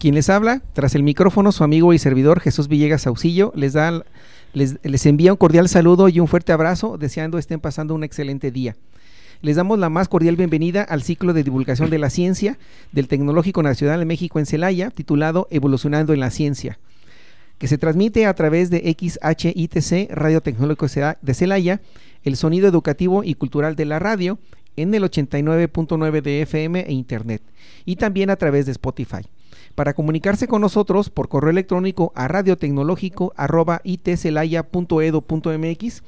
Quien les habla, tras el micrófono, su amigo y servidor Jesús Villegas Saucillo, les, da, les, les envía un cordial saludo y un fuerte abrazo, deseando estén pasando un excelente día. Les damos la más cordial bienvenida al ciclo de divulgación de la ciencia del Tecnológico Nacional de México en Celaya, titulado Evolucionando en la Ciencia, que se transmite a través de XHITC, Radio Tecnológico de Celaya, el sonido educativo y cultural de la radio, en el 89.9 de FM e Internet, y también a través de Spotify para comunicarse con nosotros por correo electrónico a radiotecnológico.itcelaya.edu.mx,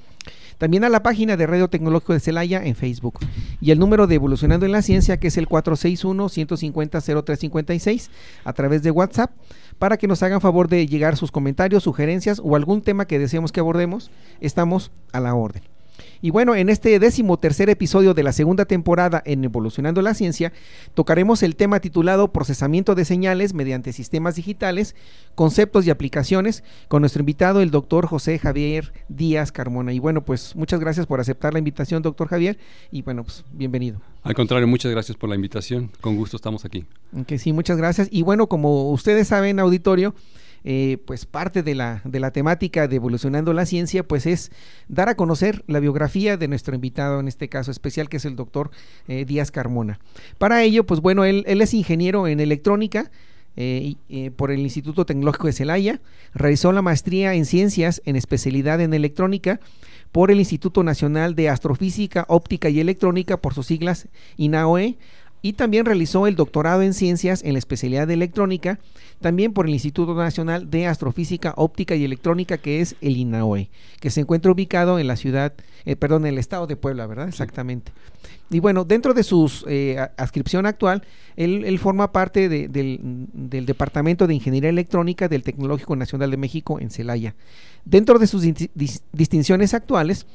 también a la página de Radio Tecnológico de Celaya en Facebook y el número de Evolucionando en la Ciencia que es el 461-150-0356 a través de WhatsApp para que nos hagan favor de llegar sus comentarios, sugerencias o algún tema que deseemos que abordemos. Estamos a la orden. Y bueno, en este décimo tercer episodio de la segunda temporada en Evolucionando la Ciencia, tocaremos el tema titulado Procesamiento de señales mediante sistemas digitales, conceptos y aplicaciones, con nuestro invitado, el doctor José Javier Díaz Carmona. Y bueno, pues muchas gracias por aceptar la invitación, doctor Javier, y bueno, pues bienvenido. Al contrario, muchas gracias por la invitación. Con gusto estamos aquí. Que sí, muchas gracias. Y bueno, como ustedes saben, auditorio, eh, pues parte de la, de la temática de evolucionando la ciencia, pues es dar a conocer la biografía de nuestro invitado, en este caso especial, que es el doctor eh, Díaz Carmona. Para ello, pues bueno, él, él es ingeniero en electrónica, eh, por el Instituto Tecnológico de Celaya, realizó la maestría en ciencias en especialidad en electrónica por el Instituto Nacional de Astrofísica, Óptica y Electrónica, por sus siglas INAOE, y también realizó el doctorado en ciencias en la especialidad de electrónica, también por el Instituto Nacional de Astrofísica, Óptica y Electrónica, que es el INAOE, que se encuentra ubicado en la ciudad, eh, perdón, en el estado de Puebla, ¿verdad? Exactamente. Y bueno, dentro de su eh, adscripción actual, él, forma parte del, del, Departamento de Ingeniería Electrónica del Tecnológico Nacional de México en Celaya. Dentro de sus distinciones actuales,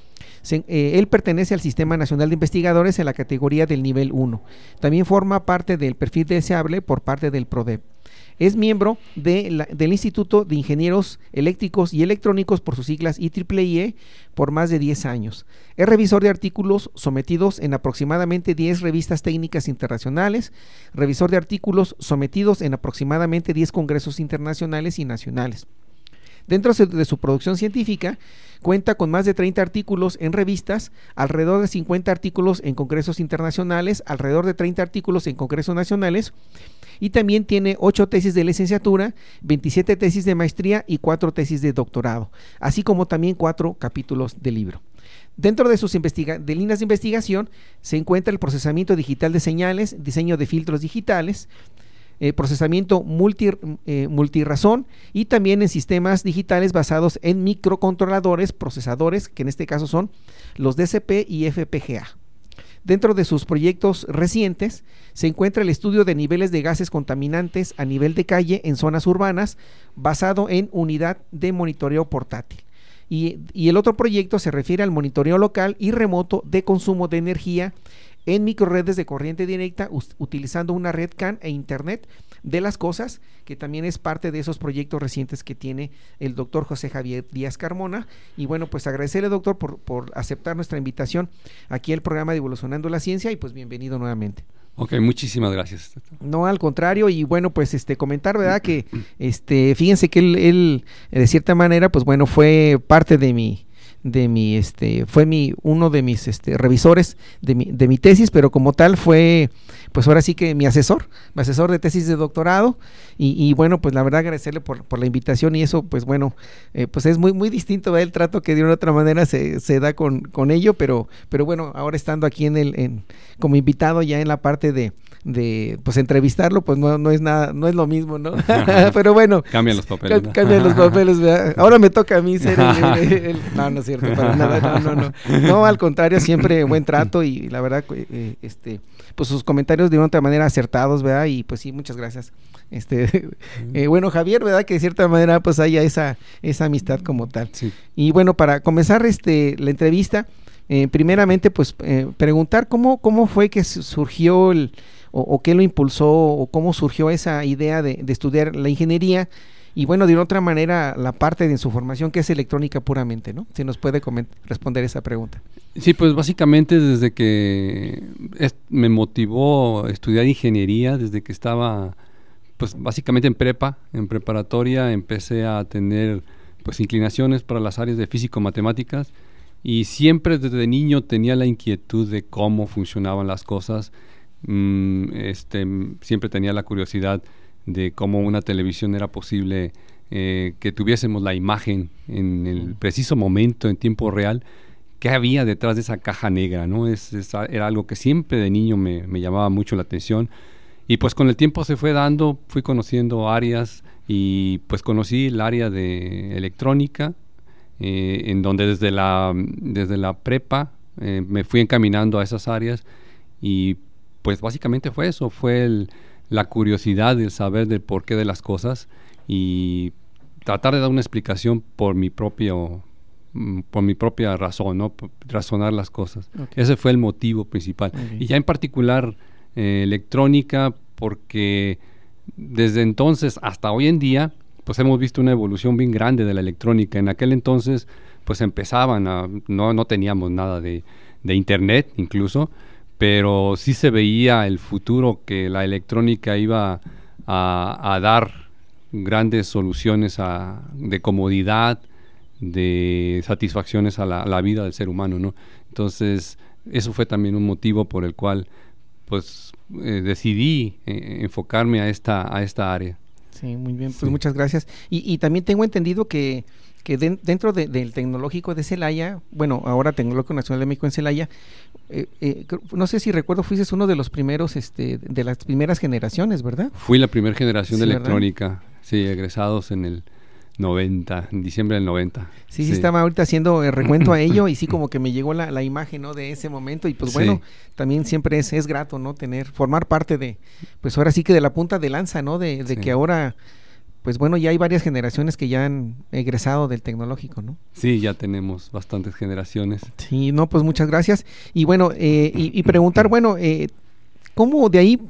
eh, él pertenece al Sistema Nacional de Investigadores en la categoría del nivel 1. También forma parte del perfil deseable por parte del PRODEP. Es miembro del Instituto de Ingenieros Eléctricos y Electrónicos por sus siglas IEEE por más de 10 años. Es revisor de artículos sometidos en aproximadamente 10 revistas técnicas internacionales, revisor de artículos sometidos en aproximadamente 10 congresos internacionales y nacionales. Dentro de su producción científica, cuenta con más de 30 artículos en revistas, alrededor de 50 artículos en congresos internacionales, alrededor de 30 artículos en congresos nacionales, y también tiene 8 tesis de licenciatura, 27 tesis de maestría y 4 tesis de doctorado, así como también 4 capítulos de libro. Dentro de sus de líneas de investigación se encuentra el procesamiento digital de señales, diseño de filtros digitales, eh, procesamiento multi, eh, multirazón y también en sistemas digitales basados en microcontroladores, procesadores, que en este caso son los DCP y FPGA. Dentro de sus proyectos recientes se encuentra el estudio de niveles de gases contaminantes a nivel de calle en zonas urbanas basado en unidad de monitoreo portátil. Y, y el otro proyecto se refiere al monitoreo local y remoto de consumo de energía en microredes de corriente directa utilizando una red CAN e Internet de las cosas, que también es parte de esos proyectos recientes que tiene el doctor José Javier Díaz Carmona. Y bueno, pues agradecerle, doctor, por, por aceptar nuestra invitación aquí al programa de Evolucionando la Ciencia y pues bienvenido nuevamente. Ok, muchísimas gracias. No, al contrario, y bueno, pues este comentar, ¿verdad? Que este, fíjense que él, él, de cierta manera, pues bueno, fue parte de mi, de mi este fue mi uno de mis este revisores de mi, de mi tesis pero como tal fue pues ahora sí que mi asesor mi asesor de tesis de doctorado. Y, bueno pues la verdad agradecerle por, por la invitación y eso pues bueno eh, pues es muy muy distinto el trato que de una otra manera se, se da con, con ello pero pero bueno ahora estando aquí en el en, como invitado ya en la parte de de pues entrevistarlo, pues no, no es nada, no es lo mismo, ¿no? Pero bueno. Cambian los papeles. Cambian los papeles, Ahora me toca a mí ser el, no, no es cierto, para nada, no, no, no. No, al contrario, siempre buen trato y la verdad, eh, este, pues sus comentarios de una otra manera acertados, ¿verdad? Y pues sí, muchas gracias. Este, eh, bueno, Javier, ¿verdad? Que de cierta manera pues haya esa, esa amistad como tal. Sí. Y bueno, para comenzar este, la entrevista, eh, primeramente pues eh, preguntar cómo, cómo fue que surgió el, o, qué lo impulsó o cómo surgió esa idea de, estudiar la ingeniería y bueno, de otra manera, la parte de su formación que es electrónica puramente, ¿no? Si nos puede responder esa pregunta. Sí, pues básicamente desde que me motivó estudiar ingeniería, desde que estaba, pues básicamente en prepa, en preparatoria, empecé a tener pues inclinaciones para las áreas de físico-matemáticas y siempre desde niño tenía la inquietud de cómo funcionaban las cosas, mm, este, siempre tenía la curiosidad de cómo una televisión era posible eh, que tuviésemos la imagen en el preciso momento, en tiempo real, qué había detrás de esa caja negra, ¿no? Es, era algo que siempre de niño me, llamaba mucho la atención. Y pues con el tiempo se fue dando, fui conociendo áreas y pues conocí el área de electrónica, eh, en donde desde la, desde la prepa eh, me fui encaminando a esas áreas y pues básicamente fue eso, fue el, la curiosidad, el saber del porqué de las cosas y tratar de dar una explicación por mi propio mm, por mi propia razón, ¿no? razonar las cosas. Ese fue el motivo principal. Y ya en particular eh, electrónica, porque desde entonces hasta hoy en día, pues hemos visto una evolución bien grande de la electrónica. En aquel entonces, pues empezaban a, no, no teníamos nada de, de internet incluso, pero sí se veía el futuro que la electrónica iba a, dar grandes soluciones de comodidad, de satisfacciones a la, vida del ser humano, ¿no? Entonces, eso fue también un motivo por el cual, pues, eh, decidí eh, enfocarme a esta, a esta área. Sí, muy bien, pues muchas gracias. Y, y también tengo entendido que que dentro del tecnológico de Celaya, bueno, ahora Tecnológico Nacional de México en Celaya, eh, eh, no sé si recuerdo, fuiste uno de los primeros, este, de las primeras generaciones, ¿verdad? Fui la primera generación de electrónica, sí, egresados en el 90, en diciembre del 90. Sí, sí, estaba ahorita haciendo el recuento a ello y sí como que me llegó la, la imagen, ¿no? De ese momento y pues bueno, también siempre es, es grato, ¿no? Tener, formar parte de, pues ahora sí que de la punta de lanza, ¿no? De, de que ahora pues bueno, ya hay varias generaciones que ya han egresado del tecnológico, ¿no? Sí, ya tenemos bastantes generaciones. Sí, no, pues muchas gracias. Y bueno, eh, y, preguntar, bueno, eh, ¿cómo de ahí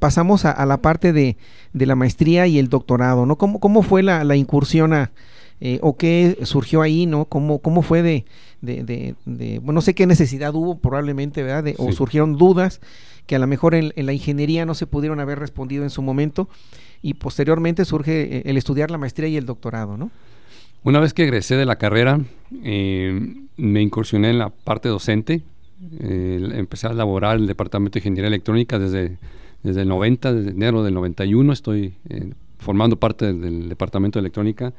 pasamos a, la parte de, la maestría y el doctorado, ¿no? ¿Cómo, cómo fue la, incursión a, eh, o qué surgió ahí, ¿no? ¿Cómo, cómo fue de, de, bueno, no sé qué necesidad hubo probablemente, ¿verdad? O surgieron dudas que a lo mejor en, la ingeniería no se pudieron haber respondido en su momento y posteriormente surge eh, el estudiar la maestría y el doctorado, ¿no? Una vez que egresé de la carrera, eh, me incursioné en la parte docente, eh, empecé a laborar en el Departamento de Ingeniería Electrónica desde, desde el 90, desde enero del 91, estoy formando parte del Departamento de Electrónica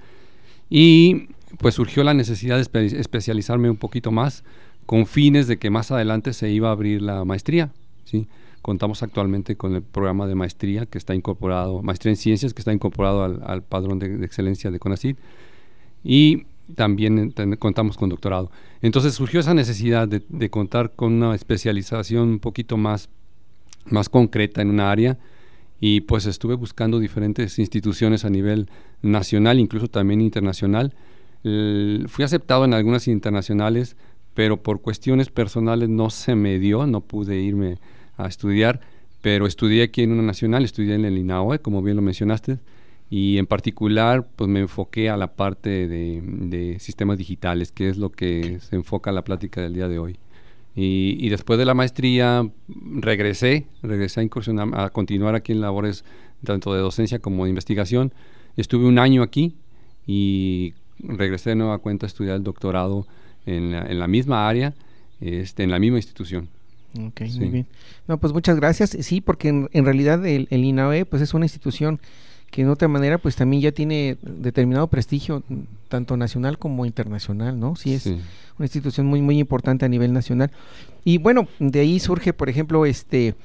y pues surgió la necesidad de especializarme un poquito más con fines de que más adelante se iba a abrir la maestría, ¿sí? Contamos actualmente con el programa de maestría que está incorporado, maestría en ciencias que está incorporado al, padrón de, excelencia de CONACYT y también contamos con doctorado. Entonces surgió esa necesidad de, contar con una especialización un poquito más, más concreta en una área y pues estuve buscando diferentes instituciones a nivel nacional, incluso también internacional. fui aceptado en algunas internacionales, pero por cuestiones personales no se me dio, no pude irme a estudiar, pero estudié aquí en una nacional, estudié en el INAOE, como bien lo mencionaste, y en particular pues me enfoqué a la parte de, sistemas digitales, que es lo que se enfoca la plática del día de hoy. Y, después de la maestría regresé, regresé a incursionar, a continuar aquí en labores tanto de docencia como de investigación. Estuve un año aquí y regresé de nueva cuenta a estudiar el doctorado en la, en la misma área, este, en la misma institución. Ok, muy bien. No, pues muchas gracias. Sí, porque en, realidad el, el, INAOE pues es una institución que de otra manera pues también ya tiene determinado prestigio tanto nacional como internacional, ¿no? Sí es una institución muy muy importante a nivel nacional. Y bueno, de ahí surge, por ejemplo, este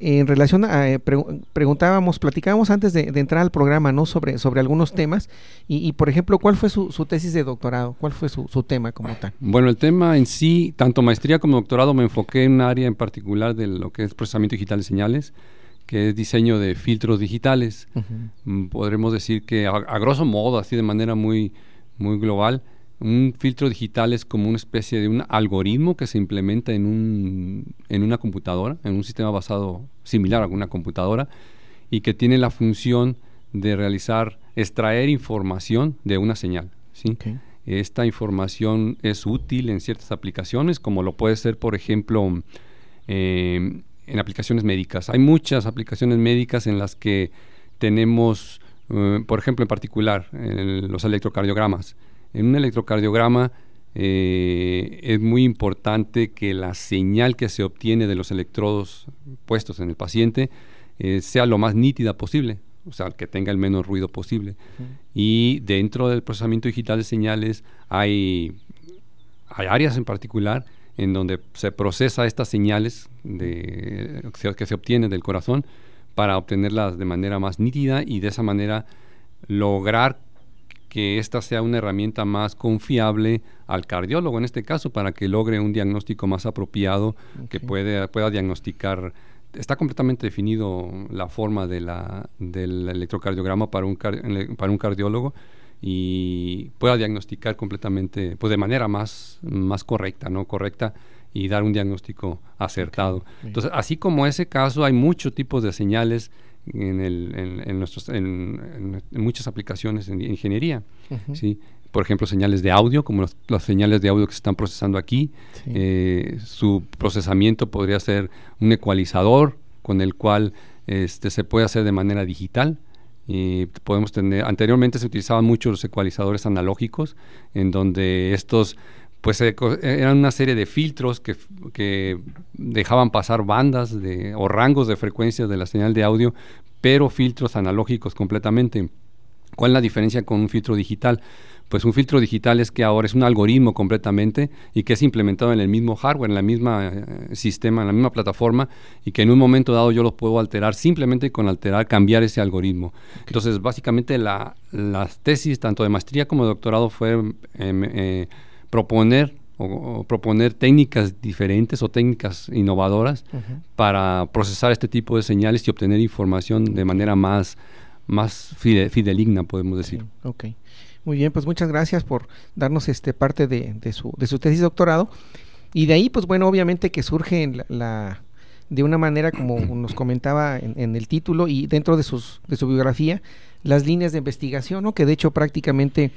en relación a, eh, preguntábamos, platicábamos antes de, entrar al programa, ¿no? Sobre, sobre algunos temas y, por ejemplo, ¿cuál fue su, tesis de doctorado? ¿Cuál fue su, tema como tal? Bueno, el tema en sí, tanto maestría como doctorado, me enfoqué en un área en particular de lo que es procesamiento digital de señales, que es diseño de filtros digitales. Mm, podremos decir que a, a, grosso modo, así de manera muy, muy global, un filtro digital es como una especie de un algoritmo que se implementa en, un, en una computadora, en un sistema basado similar a una computadora, y que tiene la función de realizar, extraer información de una señal. ¿sí? Esta información es útil en ciertas aplicaciones, como lo puede ser, por ejemplo, eh, en aplicaciones médicas. Hay muchas aplicaciones médicas en las que tenemos, eh, por ejemplo, en particular, los electrocardiogramas en un electrocardiograma eh, es muy importante que la señal que se obtiene de los electrodos puestos en el paciente eh, sea lo más nítida posible, o sea, que tenga el menos ruido posible. Y dentro del procesamiento digital de señales hay, hay áreas en particular en donde se procesa estas señales de, que se obtienen del corazón para obtenerlas de manera más nítida y de esa manera lograr que esta sea una herramienta más confiable al cardiólogo en este caso para que logre un diagnóstico más apropiado que puede, pueda diagnosticar está completamente definido la forma de la, del electrocardiograma para un, para un cardiólogo y pueda diagnosticar completamente, pues de manera más, más correcta, ¿no? Correcta y dar un diagnóstico acertado. Entonces, así como ese caso, hay muchos tipos de señales en, el, en, nuestros, en, muchas aplicaciones en ingeniería. ¿sí? Por ejemplo, señales de audio, como las señales de audio que se están procesando aquí. Eh, su procesamiento podría ser un ecualizador con el cual este, se puede hacer de manera digital. Y podemos tener, anteriormente se utilizaban mucho los ecualizadores analógicos, en donde estos pues eran una serie de filtros que, que dejaban pasar bandas de, o rangos de frecuencias de la señal de audio, pero filtros analógicos completamente. ¿Cuál es la diferencia con un filtro digital? Pues un filtro digital es que ahora es un algoritmo completamente y que es implementado en el mismo hardware, en la misma eh, sistema, en la misma plataforma y que en un momento dado yo lo puedo alterar simplemente con alterar, cambiar ese algoritmo. Entonces, básicamente la, las tesis tanto de maestría como de doctorado fue eh, proponer o, proponer técnicas diferentes o técnicas innovadoras para procesar este tipo de señales y obtener información de manera más, más fideligna, podemos decir. Ok. Muy bien, pues muchas gracias por darnos este parte de, de, su, de su tesis doctorado. Y de ahí, pues bueno, obviamente que surge la, de una manera como nos comentaba en, el título y dentro de, sus, de su biografía, las líneas de investigación, ¿no? que de hecho prácticamente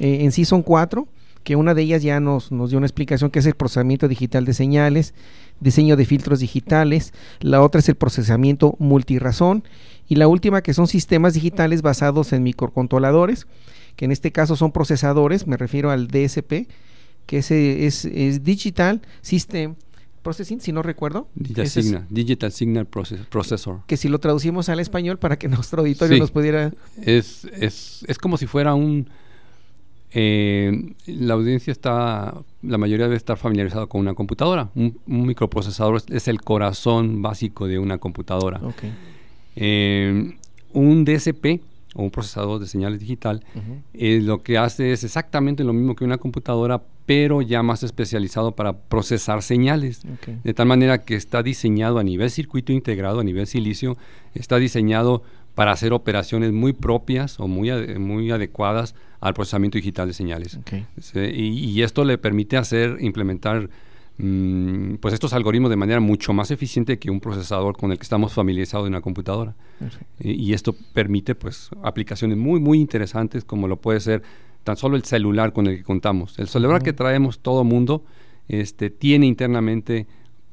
eh, en sí son cuatro que una de ellas ya nos, nos dio una explicación que es el procesamiento digital de señales, diseño de filtros digitales, la otra es el procesamiento multirazón y la última que son sistemas digitales basados en microcontroladores, que en este caso son procesadores, me refiero al DSP, que es, es, Digital System Processing, si no recuerdo. Digital, Signal, Digital Signal Processor. Que si lo traducimos al español para que nuestro auditorio nos pudiera... Es, es, es como si fuera un eh, la audiencia está, la mayoría debe estar familiarizado con una computadora. Un, microprocesador es, el corazón básico de una computadora. Eh, un DSP o un procesador de señales digital eh, lo que hace es exactamente lo mismo que una computadora, pero ya más especializado para procesar señales. De tal manera que está diseñado a nivel circuito integrado, a nivel silicio, está diseñado para hacer operaciones muy propias o muy, muy adecuadas al procesamiento digital de señales. Y, esto le permite hacer, implementar mm, pues estos algoritmos de manera mucho más eficiente que un procesador con el que estamos familiarizados en una computadora. Y, esto permite pues aplicaciones muy, muy interesantes como lo puede ser tan solo el celular con el que contamos. El celular que traemos todo mundo este, tiene internamente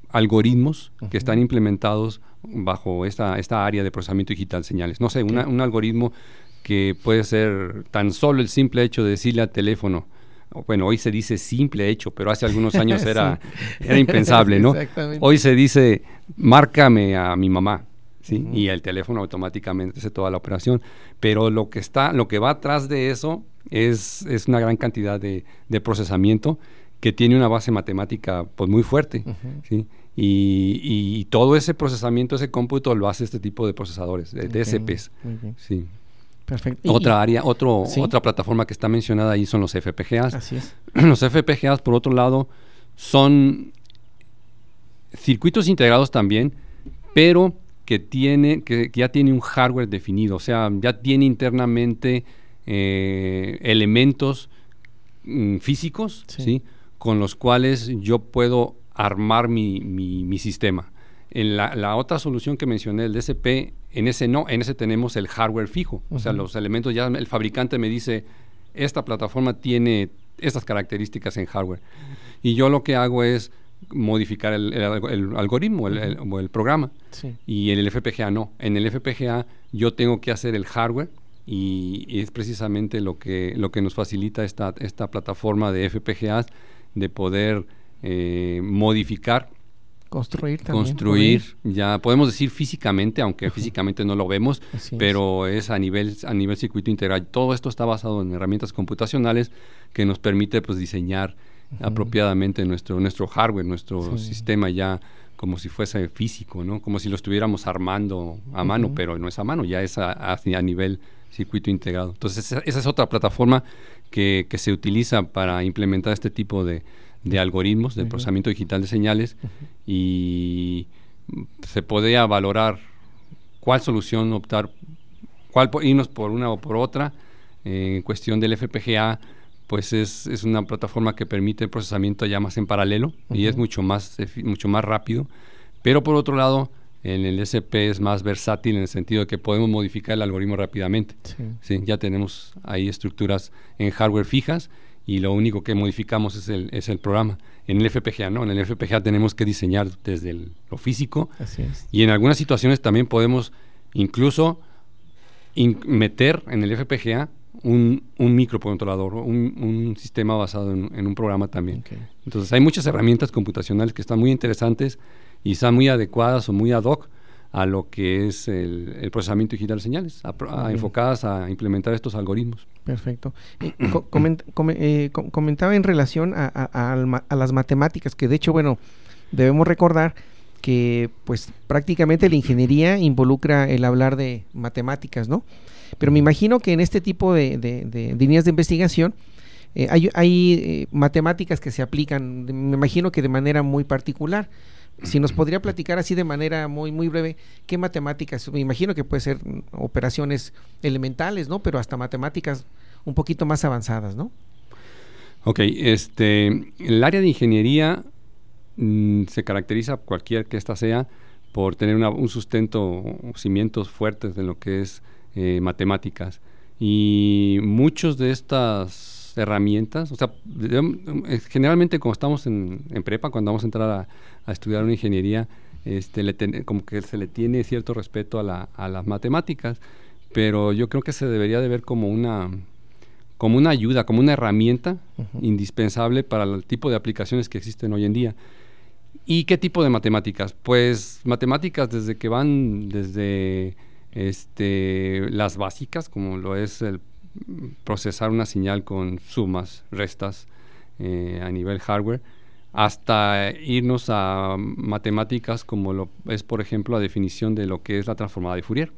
algoritmos que están implementados bajo esta, esta área de procesamiento digital de señales. No sé, un algoritmo que puede ser tan solo el simple hecho de decirle al teléfono, bueno, hoy se dice simple hecho, pero hace algunos años era, era impensable, ¿no? Hoy se dice, márcame a mi mamá, ¿sí? Y el teléfono automáticamente hace toda la operación. Pero lo que está, lo que va atrás de eso es, es una gran cantidad de, de procesamiento que tiene una base matemática pues muy fuerte, ¿sí? Y, todo ese procesamiento, ese cómputo lo hace este tipo de procesadores, de DSPs. Sí. Perfecto. Otra área, otro, otra plataforma que está mencionada ahí son los FPGAs. Así es. Los FPGAs, por otro lado, son circuitos integrados también, pero que, tiene, que, ya tiene un hardware definido, o sea, ya tiene internamente eh, elementos mm, físicos, sí. Con los cuales yo puedo armar mi, mi, sistema. En la, otra solución que mencioné, el DSP, en ese no, en ese tenemos el hardware fijo. O sea, los elementos ya el fabricante me dice, esta plataforma tiene estas características en hardware. Y yo lo que hago es modificar el, algoritmo o el, programa. Y en el FPGA no. En el FPGA yo tengo que hacer el hardware y, es precisamente lo que, lo que nos facilita esta, esta plataforma de FPGAs de poder eh, modificar. Construir también. Construir, ya podemos decir físicamente, aunque físicamente no lo vemos, pero es. a nivel a nivel circuito integral. Todo esto está basado en herramientas computacionales que nos permite pues diseñar apropiadamente nuestro nuestro hardware, nuestro sistema ya como si fuese físico, ¿no? Como si lo estuviéramos armando a mano, pero no es a mano, ya es a, a, nivel circuito integrado. Entonces esa, es otra plataforma que, que se utiliza para implementar este tipo de, de algoritmos de procesamiento digital de señales y se podía valorar cuál solución optar, cuál irnos por una o por otra. en cuestión del FPGA, pues es, es, una plataforma que permite el procesamiento ya más en paralelo y es mucho más, mucho más rápido. Pero por otro lado, en el SP es más versátil en el sentido de que podemos modificar el algoritmo rápidamente. Sí. ya tenemos ahí estructuras en hardware fijas y lo único que modificamos es el, es el programa. En el FPGA no, en el FPGA tenemos que diseñar desde lo físico y en algunas situaciones también podemos incluso meter en el FPGA un, un microcontrolador, un, un sistema basado en, un programa también. Entonces hay muchas herramientas computacionales que están muy interesantes y están muy adecuadas o muy ad hoc a lo que es el, procesamiento digital de señales, enfocadas a implementar estos algoritmos. Perfecto. Eh, comentaba en relación a, las matemáticas, que de hecho, bueno, debemos recordar que pues prácticamente la ingeniería involucra el hablar de matemáticas, ¿no? Pero me imagino que en este tipo de, líneas de investigación eh, hay, eh, matemáticas que se aplican, me imagino que de manera muy particular si nos podría platicar así de manera muy muy breve qué matemáticas, me imagino que puede ser operaciones elementales, ¿no? Pero hasta matemáticas un poquito más avanzadas, ¿no? Ok, este, el área de ingeniería mm, se caracteriza, cualquier que ésta sea, por tener un sustento, cimientos fuertes de lo que es eh, matemáticas. Y muchos de estas herramientas, o sea, generalmente como estamos en, en prepa, cuando vamos a entrar a, a estudiar una ingeniería, este, le como que se le tiene cierto respeto a, la, a, las matemáticas, pero yo creo que se debería de ver como una, como una ayuda, como una herramienta indispensable para el tipo de aplicaciones que existen hoy en día. ¿Y qué tipo de matemáticas? Pues matemáticas desde que van desde este, las básicas, como lo es el procesar una señal con sumas, restas eh, a nivel hardware, hasta irnos a matemáticas como lo es, por ejemplo, la definición de lo que es la transformada de Fourier.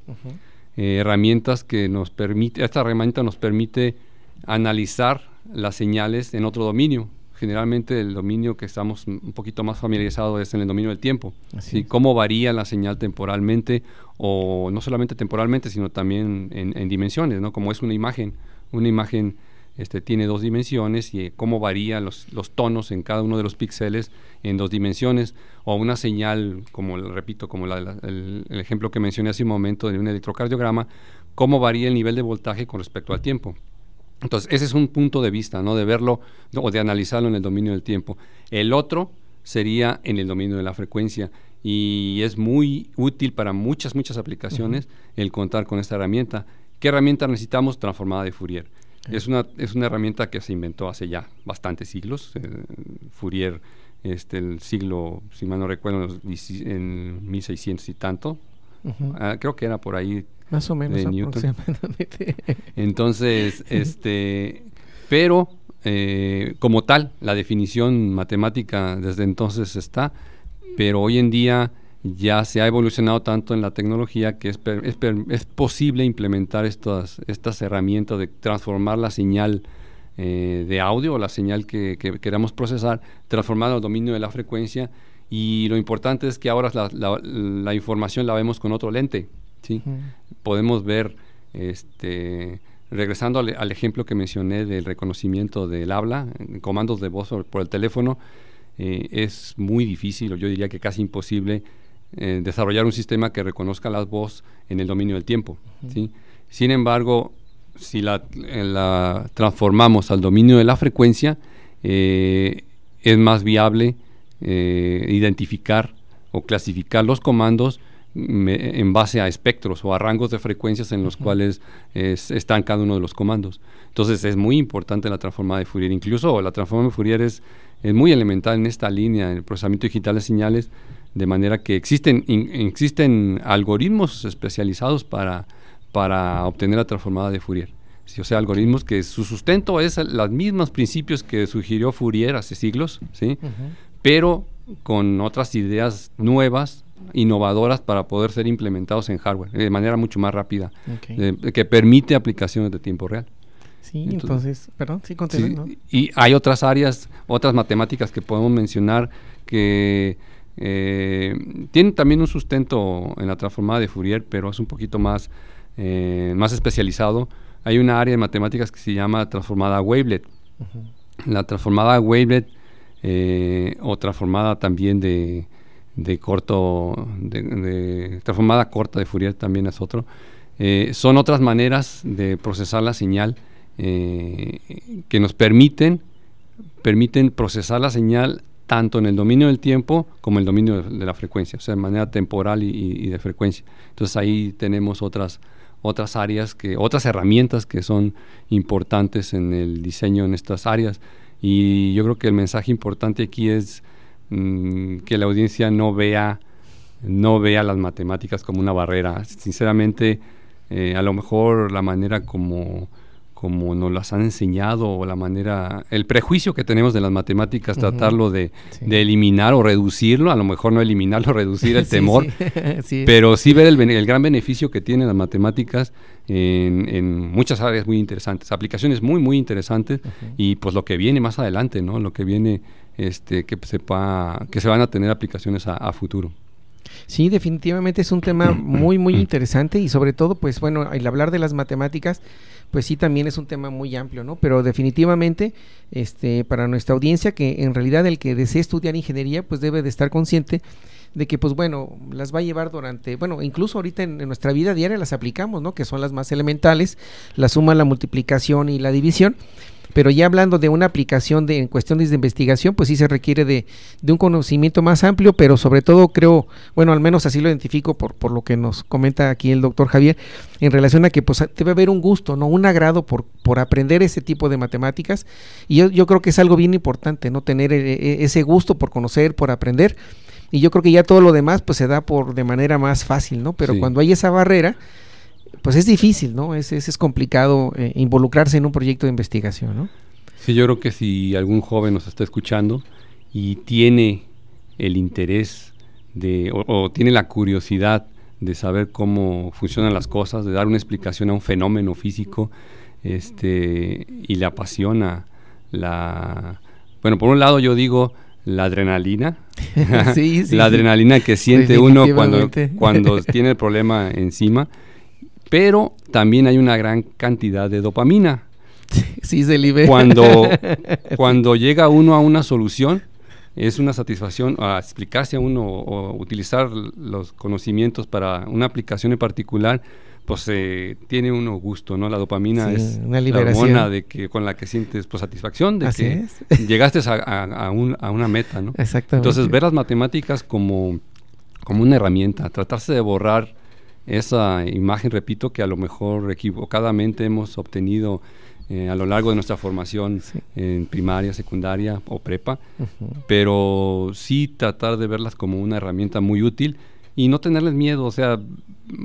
Eh, herramientas que nos permite, esta herramienta nos permite analizar las señales en otro dominio. Generalmente el dominio que estamos un poquito más familiarizados es en el dominio del tiempo. Así Cómo varía la señal temporalmente o no solamente temporalmente, sino también en, en dimensiones, ¿no? Como es una imagen. Una imagen este, tiene dos dimensiones y cómo varían los, tonos en cada uno de los píxeles en dos dimensiones, o una señal, como repito, como el, ejemplo que mencioné hace un momento de un electrocardiograma, cómo varía el nivel de voltaje con respecto al tiempo. Entonces, ese es un punto de vista, ¿no? De verlo o de analizarlo en el dominio del tiempo. El otro sería en el dominio de la frecuencia y es muy útil para muchas, muchas aplicaciones el contar con esta herramienta. ¿Qué herramienta necesitamos? Transformada de Fourier. Es una, es una herramienta que se inventó hace ya bastantes siglos. Eh, Fourier, este, el siglo, si mal no recuerdo, en 1600 y tanto. Ah, creo que era por ahí. Más o menos Entonces, este, pero eh, como tal, la definición matemática desde entonces está, pero hoy en día ya se ha evolucionado tanto en la tecnología que es, es, posible implementar estas, estas herramientas de transformar la señal eh, de audio o la señal que, queramos procesar, transformarla al dominio de la frecuencia y lo importante es que ahora la, información la vemos con otro lente. ¿Sí? Podemos ver, este, regresando al, ejemplo que mencioné del reconocimiento del habla, comandos de voz por, el teléfono, eh, es muy difícil, o yo diría que casi imposible, eh, desarrollar un sistema que reconozca la voz en el dominio del tiempo. ¿sí? Sin embargo, si la, la, transformamos al dominio de la frecuencia, eh, es más viable eh, identificar o clasificar los comandos en base a espectros o a rangos de frecuencias en los cuales están cada uno de los comandos. Entonces es muy importante la transformada de Fourier. Incluso la transformada de Fourier es, es muy elemental en esta línea, en el procesamiento digital de señales, de manera que existen, existen algoritmos especializados para, para obtener la transformada de Fourier. o sea, algoritmos que su sustento es los mismos principios que sugirió Fourier hace siglos, ¿sí? pero con otras ideas nuevas, innovadoras para poder ser implementados en hardware de manera mucho más rápida, que permite aplicaciones de tiempo real. Sí, entonces, perdón, sí, Y hay otras áreas, otras matemáticas que podemos mencionar que eh, tiene también un sustento en la transformada de Fourier, pero es un poquito más, eh, más especializado. Hay una área de matemáticas que se llama transformada wavelet. La transformada wavelet eh, o transformada también de, corto, de, transformada corta de Fourier también es otro. son otras maneras de procesar la señal que nos permiten, permiten procesar la señal tanto en el dominio del tiempo como el dominio de, la frecuencia, o sea, de manera temporal y, de frecuencia. Entonces ahí tenemos otras, otras áreas, que, otras herramientas que son importantes en el diseño en estas áreas. Y yo creo que el mensaje importante aquí es mm, que la audiencia no vea, no vea las matemáticas como una barrera. Sinceramente, eh, a lo mejor la manera como como nos las han enseñado o la manera, el prejuicio que tenemos de las matemáticas, tratarlo de, eliminar o reducirlo, a lo mejor no eliminarlo, reducir el temor, pero sí ver el, gran beneficio que tienen las matemáticas en, muchas áreas muy interesantes, aplicaciones muy, muy interesantes y pues lo que viene más adelante, ¿no? Lo que viene, este, que sepa, que se van a tener aplicaciones a, futuro. Sí, definitivamente es un tema muy, muy interesante y sobre todo, pues bueno, al hablar de las matemáticas, pues sí también es un tema muy amplio, ¿no? Pero definitivamente, este, para nuestra audiencia, que en realidad el que desee estudiar ingeniería, pues debe de estar consciente de que, pues bueno, las va a llevar durante, bueno, incluso ahorita en, en, nuestra vida diaria las aplicamos, ¿no? Que son las más elementales, la suma, la multiplicación y la división, pero ya hablando de una aplicación de, en cuestiones de investigación, pues sí se requiere de, un conocimiento más amplio, pero sobre todo creo, bueno, al menos así lo identifico por, por lo que nos comenta aquí el doctor Javier, en relación a que pues debe haber un gusto, ¿no? Un agrado por, por aprender ese tipo de matemáticas. Y yo, yo creo que es algo bien importante, ¿no? Tener e, e, ese gusto por conocer, por aprender. Y yo creo que ya todo lo demás pues se da por de manera más fácil, ¿no? Pero cuando hay esa barrera, pues es difícil, ¿no? Es, es, complicado eh, involucrarse en un proyecto de investigación, ¿no? Sí, yo creo que si algún joven nos está escuchando y tiene el interés de, o, tiene la curiosidad de saber cómo funcionan las cosas, de dar una explicación a un fenómeno físico, este, y le apasiona la... Bueno, por un lado yo digo la adrenalina, sí, sí, la adrenalina que siente uno cuando, cuando tiene el problema encima, pero también hay una gran cantidad de dopamina. Sí, se libera. Cuando, cuando llega uno a una solución, es una satisfacción a explicarse a uno o, utilizar los conocimientos para una aplicación en particular, pues eh, tiene uno gusto, ¿no? La dopamina es una la hormona de que, con la que sientes pues, satisfacción de que llegaste a, una meta, ¿no? Exactamente. Entonces, ver las matemáticas como, como una herramienta, tratarse de borrar esa imagen, repito, que a lo mejor equivocadamente hemos obtenido eh, a lo largo de nuestra formación en primaria, secundaria o prepa, pero sí tratar de verlas como una herramienta muy útil y no tenerles miedo, o sea,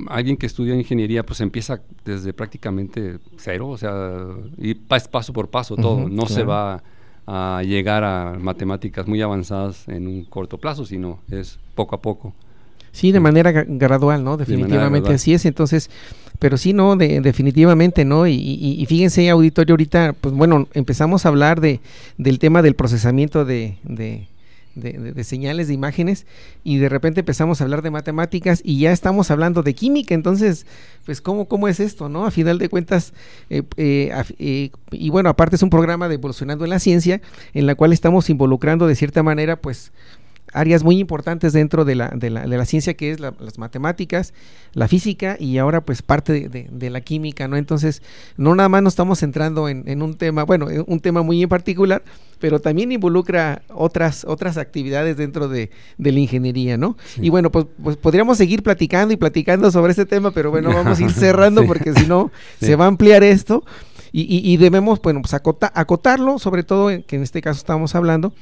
alguien que estudia ingeniería pues empieza desde prácticamente cero, o sea, y paso por paso todo, no se va a llegar a matemáticas muy avanzadas en un corto plazo, sino es poco a poco. Sí, de manera gradual, ¿no? Definitivamente así es. Entonces, pero sí, no, de, definitivamente, ¿no? Y, y, fíjense, auditorio, ahorita, pues bueno, empezamos a hablar de, del tema del procesamiento de, de, de, señales, de imágenes, y de repente empezamos a hablar de matemáticas y ya estamos hablando de química, entonces, pues, ¿cómo, cómo es esto, no? A final de cuentas, eh, eh, eh, y bueno, aparte es un programa de Evolucionando en la Ciencia, en la cual estamos involucrando de cierta manera, pues, áreas muy importantes dentro de la, de la, de la ciencia que es las matemáticas, la física y ahora pues parte de, de, la química, ¿no? Entonces, no nada más nos estamos centrando en, en, un tema, bueno, un tema muy en particular, pero también involucra otras, otras actividades dentro de, de la ingeniería, ¿no? Y bueno, pues, pues podríamos seguir platicando y platicando sobre este tema, pero bueno, vamos a ir cerrando porque si no, se va a ampliar esto. Y, y, y debemos, bueno, pues acotarlo, sobre todo que en este caso estamos hablando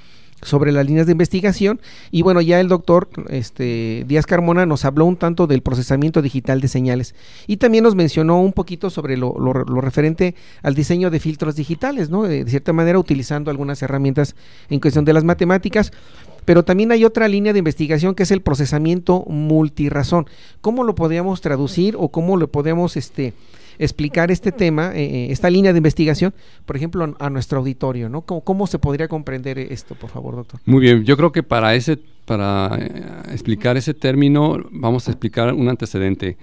sobre las líneas de investigación y bueno ya el doctor este, Díaz Carmona nos habló un tanto del procesamiento digital de señales y también nos mencionó un poquito sobre lo, referente al diseño de filtros digitales, ¿no? de cierta manera utilizando algunas herramientas en cuestión de las matemáticas pero también hay otra línea de investigación que es el procesamiento multirazón. ¿Cómo lo podríamos traducir o cómo lo podemos este, explicar este tema, eh, eh, esta línea de investigación, por ejemplo, a, nuestro auditorio, ¿no? ¿Cómo, se podría comprender esto, por favor, doctor? Muy bien, yo creo que para ese, para eh, explicar ese término, vamos a explicar un antecedente.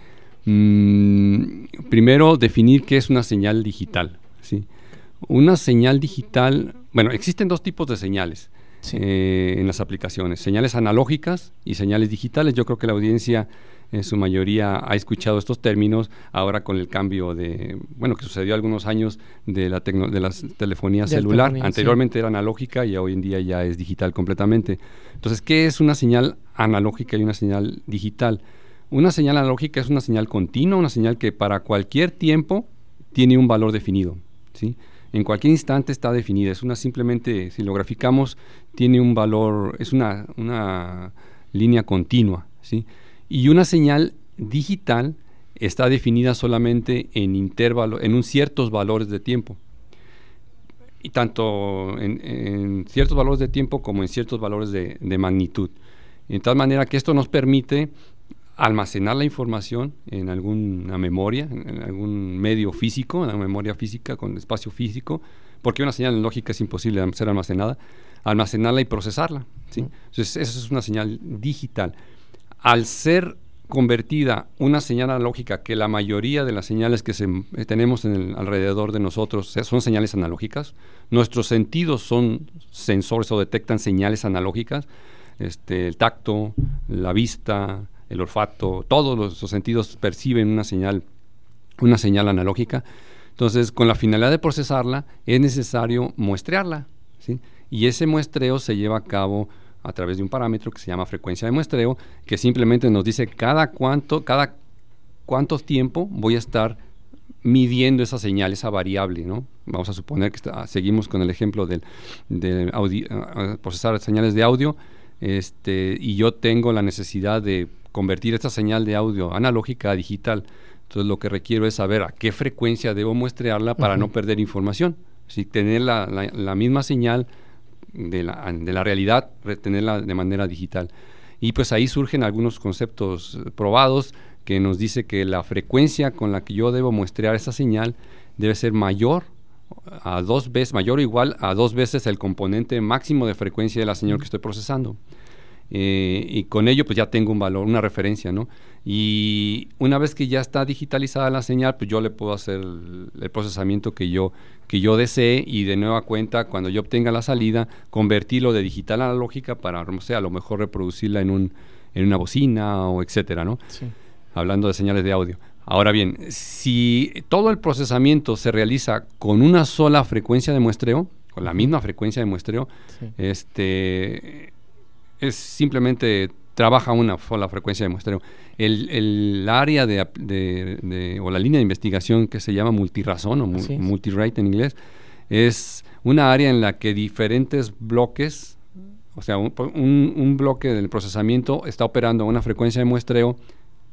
Mm, primero, definir qué es una señal digital. ¿sí? Una señal digital, bueno, existen dos tipos de señales. en las aplicaciones, señales analógicas y señales digitales. Yo creo que la audiencia en su mayoría ha escuchado estos términos, ahora con el cambio de, bueno, que sucedió algunos años de la, de la telefonía celular, anteriormente era analógica y hoy en día ya es digital completamente. Entonces, ¿qué es una señal analógica y una señal digital? Una señal analógica es una señal continua, una señal que para cualquier tiempo tiene un valor definido, ¿sí? En cualquier instante está definida, es una simplemente, si lo graficamos, tiene un valor, es una, una línea continua, ¿sí? Y una señal digital está definida solamente en intervalo, en un ciertos valores de tiempo. Y tanto en, ciertos valores de tiempo como en ciertos valores de, magnitud. De tal manera que esto nos permite almacenar la información en alguna memoria, en algún medio físico, en una memoria física con espacio físico, porque una señal lógica es imposible ser almacenada, almacenarla y procesarla. ¿sí? Entonces, eso es una señal digital al ser convertida una señal analógica, que la mayoría de las señales que eh, tenemos en el, alrededor de nosotros son señales analógicas, nuestros sentidos son sensores o detectan señales analógicas, este, el tacto, la vista, el olfato, todos los, sentidos perciben una señal, una señal analógica. Entonces, con la finalidad de procesarla, es necesario muestrearla, y ese muestreo se lleva a cabo a través de un parámetro que se llama frecuencia de muestreo, que simplemente nos dice cada cuánto, cada cuánto tiempo voy a estar midiendo esa señal, esa variable, ¿no? Vamos a suponer que seguimos con el ejemplo del, de procesar señales de audio, este, y yo tengo la necesidad de convertir esta señal de audio analógica a digital. Entonces lo que requiero es saber a qué frecuencia debo muestrearla para no perder información. Si tener la, la misma señal de la, de la realidad, retenerla de manera digital. Y pues ahí surgen algunos conceptos eh, probados que nos dice que la frecuencia con la que yo debo muestrear esa señal debe ser mayor a dos veces, mayor o igual a dos veces el componente máximo de frecuencia de la señal que estoy procesando. Eh, y con ello pues ya tengo un valor, una referencia, ¿no? Y una vez que ya está digitalizada la señal, pues yo le puedo hacer el, procesamiento que yo, que yo desee y de nueva cuenta, cuando yo obtenga la salida, convertirlo de digital a analógica para, no sé, a lo mejor reproducirla en, un, en una bocina o etcétera, ¿no? Hablando de señales de audio. Ahora bien, si todo el procesamiento se realiza con una sola frecuencia de muestreo, con la misma frecuencia de muestreo, este es simplemente trabaja una sola frecuencia de muestreo. El, área de, o la línea de investigación que se llama multirazón o multirate en inglés es una área en la que diferentes bloques o sea, un, un, bloque del procesamiento está operando a una frecuencia de muestreo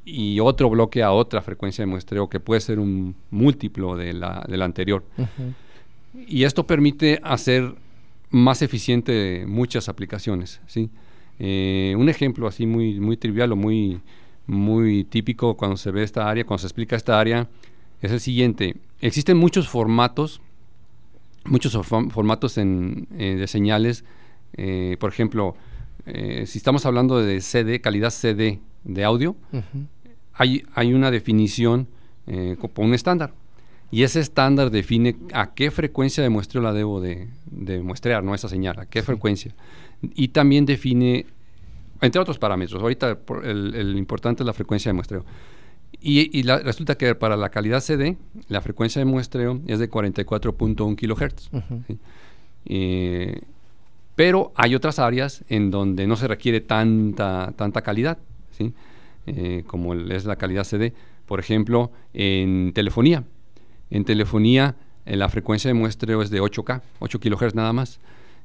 y otro bloque a otra frecuencia de muestreo que puede ser un múltiplo de la, del anterior. Y esto permite hacer más eficiente muchas aplicaciones. ¿sí? Eh, un ejemplo así muy, muy trivial o muy, muy típico cuando se ve esta área, cuando se explica esta área, es el siguiente. Existen muchos formatos, muchos formatos en, eh, de señales. Eh, por ejemplo, si estamos hablando de CD, calidad CD de audio, hay, hay, una definición con un estándar. Y ese estándar define a qué frecuencia de muestreo la debo de, muestrear, ¿no? Esa señal, a qué frecuencia. Y también define, entre otros parámetros, ahorita el, importante es la frecuencia de muestreo. Y, resulta que para la calidad CD, la frecuencia de muestreo es de 44.1 kHz. Eh, pero hay otras áreas en donde no se requiere tanta, tanta calidad, ¿sí? Eh, como es la calidad CD. Por ejemplo, en telefonía. En telefonía, eh, la frecuencia de muestreo es de 8K, 8 kHz nada más.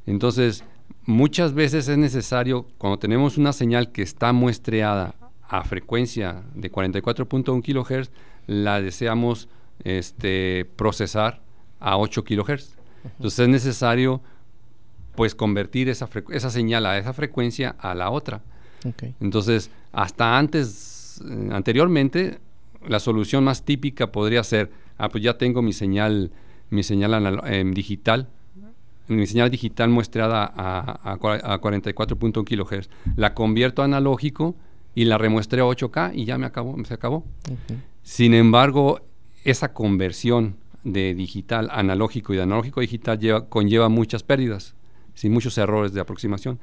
Entonces, muchas veces es necesario, cuando tenemos una señal que está muestreada a frecuencia de 44.1 kHz, la deseamos este, procesar a 8 kHz. Entonces es necesario pues convertir esa, esa señal a esa frecuencia a la otra. Entonces, hasta antes, eh, anteriormente, la solución más típica podría ser ah, pues ya tengo mi señal, mi señal em, digital, mi señal digital muestrada a, a, 44.1 kHz, la convierto a analógico y la remuestreo a 8K y ya me acabó, se acabó. Sin embargo, esa conversión de digital analógico y de analógico a digital lleva, conlleva muchas pérdidas, sin muchos errores de aproximación.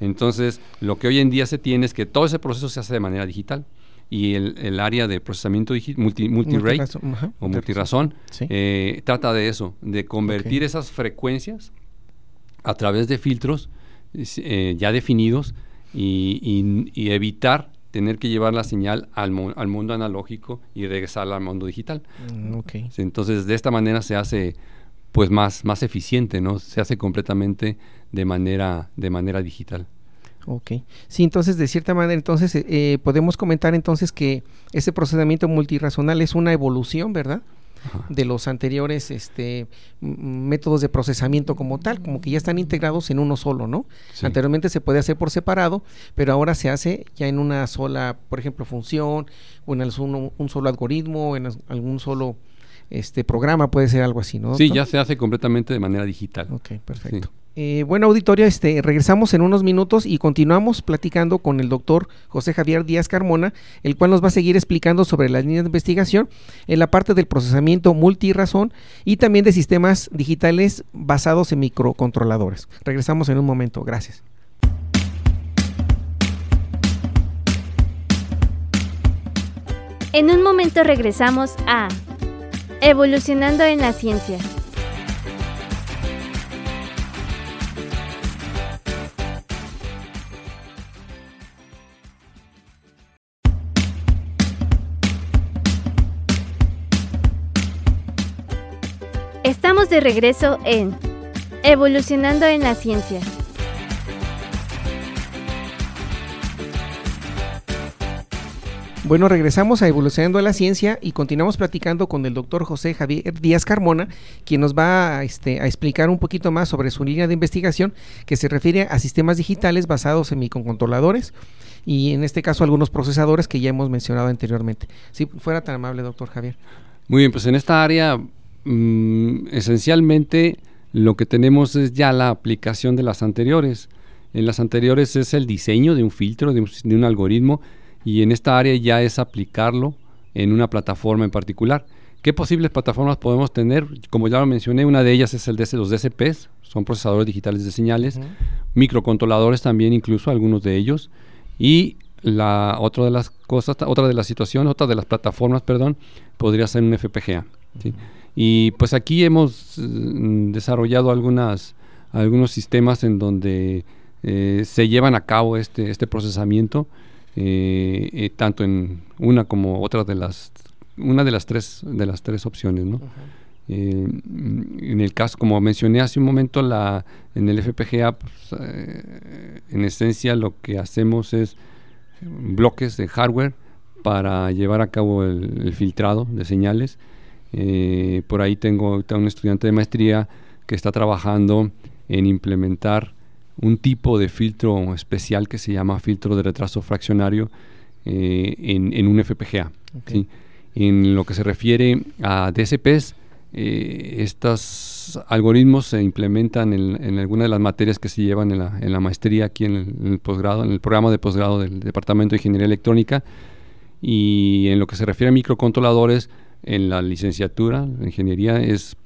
Entonces, lo que hoy en día se tiene es que todo ese proceso se hace de manera digital y el, área de procesamiento multi, multi-rate o multirazón eh, trata de eso, de convertir esas frecuencias a través de filtros eh, ya definidos y, evitar tener que llevar la señal al, al, mundo analógico y regresarla al mundo digital. Mm, entonces, de esta manera se hace pues más, más eficiente, ¿no? Se hace completamente de manera, de manera digital. Ok. Sí, entonces de cierta manera, entonces eh, eh, podemos comentar entonces que ese procesamiento multirazonal es una evolución, ¿verdad? De los anteriores este métodos de procesamiento como tal, como que ya están integrados en uno solo, ¿no? Anteriormente se puede hacer por separado, pero ahora se hace ya en una sola, por ejemplo, función, o en un, un solo algoritmo, o en algún solo este programa, puede ser algo así, ¿no? Sí, ya se hace completamente de manera digital. Ok, perfecto. Eh, bueno, auditorio, este, regresamos en unos minutos y continuamos platicando con el doctor José Javier Díaz Carmona, el cual nos va a seguir explicando sobre las líneas de investigación en la parte del procesamiento multirazón y también de sistemas digitales basados en microcontroladores. Regresamos en un momento, gracias. En un momento regresamos a Evolucionando en la Ciencia. Estamos de regreso en Evolucionando en la Ciencia. Bueno, regresamos a Evolucionando en la Ciencia y continuamos platicando con el doctor José Javier Díaz Carmona, quien nos va a, este, a explicar un poquito más sobre su línea de investigación que se refiere a sistemas digitales basados en microcontroladores y en este caso algunos procesadores que ya hemos mencionado anteriormente. Si fuera tan amable, doctor Javier. Muy bien, pues en esta área Mm, esencialmente lo que tenemos es ya la aplicación de las anteriores. En las anteriores es el diseño de un filtro, de un, algoritmo, y en esta área ya es aplicarlo en una plataforma en particular. ¿Qué posibles plataformas podemos tener? Como ya lo mencioné, una de ellas es el de los DCPs, son procesadores digitales de señales, microcontroladores también, incluso algunos de ellos, y la otra de las cosas, otra de las situaciones, otra de las plataformas, perdón, podría ser un FPGA. ¿sí? Y pues aquí hemos mm, desarrollado algunas, algunos sistemas en donde eh, se llevan a cabo este, este procesamiento, eh, eh, tanto en una como otra de las, una de las tres, de las tres opciones. ¿no? En el caso, como mencioné hace un momento, la, en el FPGA, pues, en esencia lo que hacemos es bloques de hardware para llevar a cabo el, filtrado de señales. Eh, por ahí tengo un estudiante de maestría que está trabajando en implementar un tipo de filtro especial que se llama filtro de retraso fraccionario en, un FPGA. En lo que se refiere a DSPs, eh, estos algoritmos se implementan en, algunas de las materias que se llevan en la, maestría aquí en el, posgrado, en el programa de posgrado del Departamento de Ingeniería Electrónica. Y en lo que se refiere a microcontroladores, en la licenciatura de ingeniería es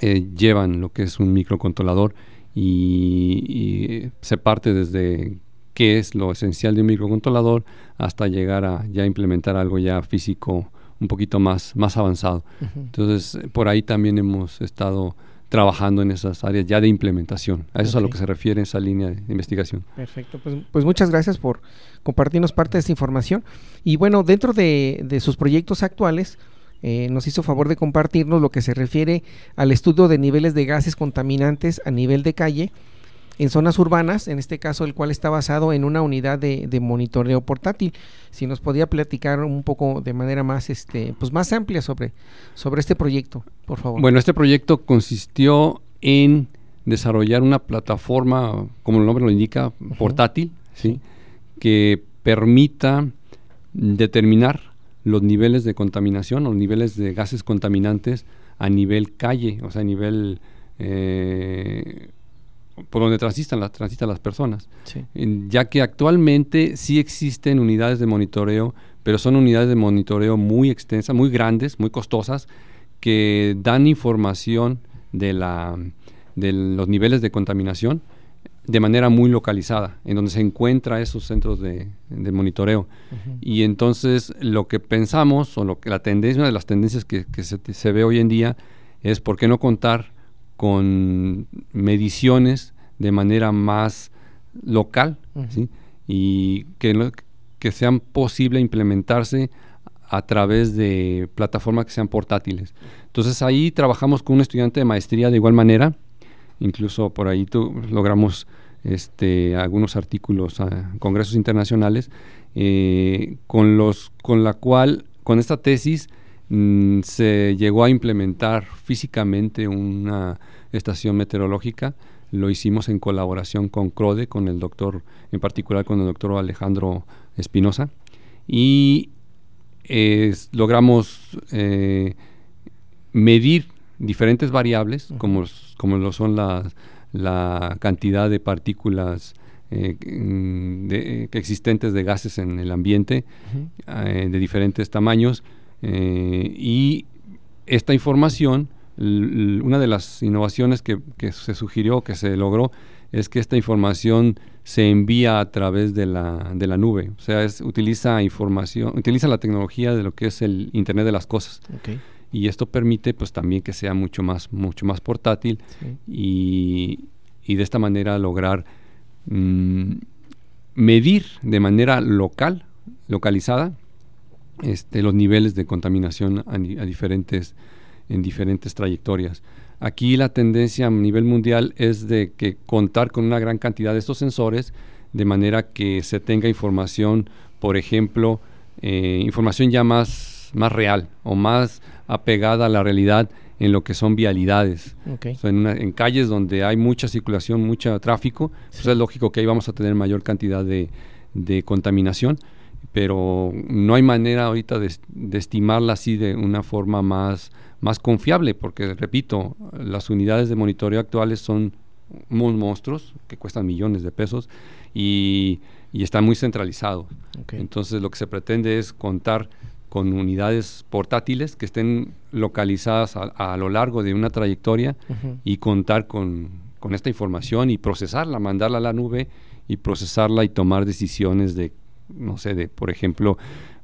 eh, llevan lo que es un microcontrolador y, se parte desde qué es lo esencial de un microcontrolador hasta llegar a ya implementar algo ya físico un poquito más, más avanzado. Entonces, por ahí también hemos estado trabajando en esas áreas ya de implementación. A eso es a lo que se refiere esa línea de investigación. Perfecto, pues, pues, muchas gracias por compartirnos parte de esta información. Y bueno, dentro de, de sus proyectos actuales, eh, nos hizo favor de compartirnos lo que se refiere al estudio de niveles de gases contaminantes a nivel de calle en zonas urbanas, en este caso el cual está basado en una unidad de, monitoreo portátil. Si nos podía platicar un poco de manera más, este, pues más amplia sobre, sobre este proyecto, por favor. Bueno, este proyecto consistió en desarrollar una plataforma, como el nombre lo indica, portátil, ¿sí? que permita determinar los niveles de contaminación, los niveles de gases contaminantes a nivel calle, o sea, a nivel eh, por donde transitan las, transitan las personas. ya que actualmente sí existen unidades de monitoreo, pero son unidades de monitoreo muy extensas, muy grandes, muy costosas, que dan información de, la, de los niveles de contaminación de manera muy localizada, en donde se encuentra esos centros de, monitoreo. Y entonces lo que pensamos, o lo que la tendencia, una de las tendencias que, se, se ve hoy en día, es por qué no contar con mediciones de manera más local y que, que sean posible implementarse a través de plataformas que sean portátiles. Entonces ahí trabajamos con un estudiante de maestría de igual manera, incluso por ahí logramos este, algunos artículos a congresos internacionales, eh, con, los, con la cual, con esta tesis, mm, se llegó a implementar físicamente una estación meteorológica. Lo hicimos en colaboración con CRODE, con el doctor, en particular con el doctor Alejandro Espinosa. Y logramos eh, medir diferentes variables, como, como lo son la cantidad de partículas eh, de, existentes de gases en el ambiente eh, de diferentes tamaños y esta información una de las innovaciones que, se sugirió, que se logró, es que esta información se envía a través de la, de la nube. O sea, es, utiliza información, utiliza la tecnología de lo que es el Internet de las cosas. Y esto permite pues también que sea mucho más, mucho más portátil y, de esta manera lograr mm, medir de manera local, localizada, este, los niveles de contaminación a, a diferentes en diferentes trayectorias. Aquí la tendencia a nivel mundial es de que contar con una gran cantidad de estos sensores de manera que se tenga información, por ejemplo, eh, información ya más, más real o más apegada a la realidad en lo que son vialidades. en, calles donde hay mucha circulación, mucho tráfico, pues es lógico que ahí vamos a tener mayor cantidad de, de contaminación, pero no hay manera ahorita de, de, estimarla así de una forma más más confiable, porque repito, las unidades de monitoreo actuales son monstruos que cuestan millones de pesos y, y están muy centralizados. Entonces lo que se pretende es contar con unidades portátiles que estén localizadas a, lo largo de una trayectoria y contar con, con, esta información y procesarla, mandarla a la nube y procesarla y tomar decisiones de, no sé, de, por ejemplo,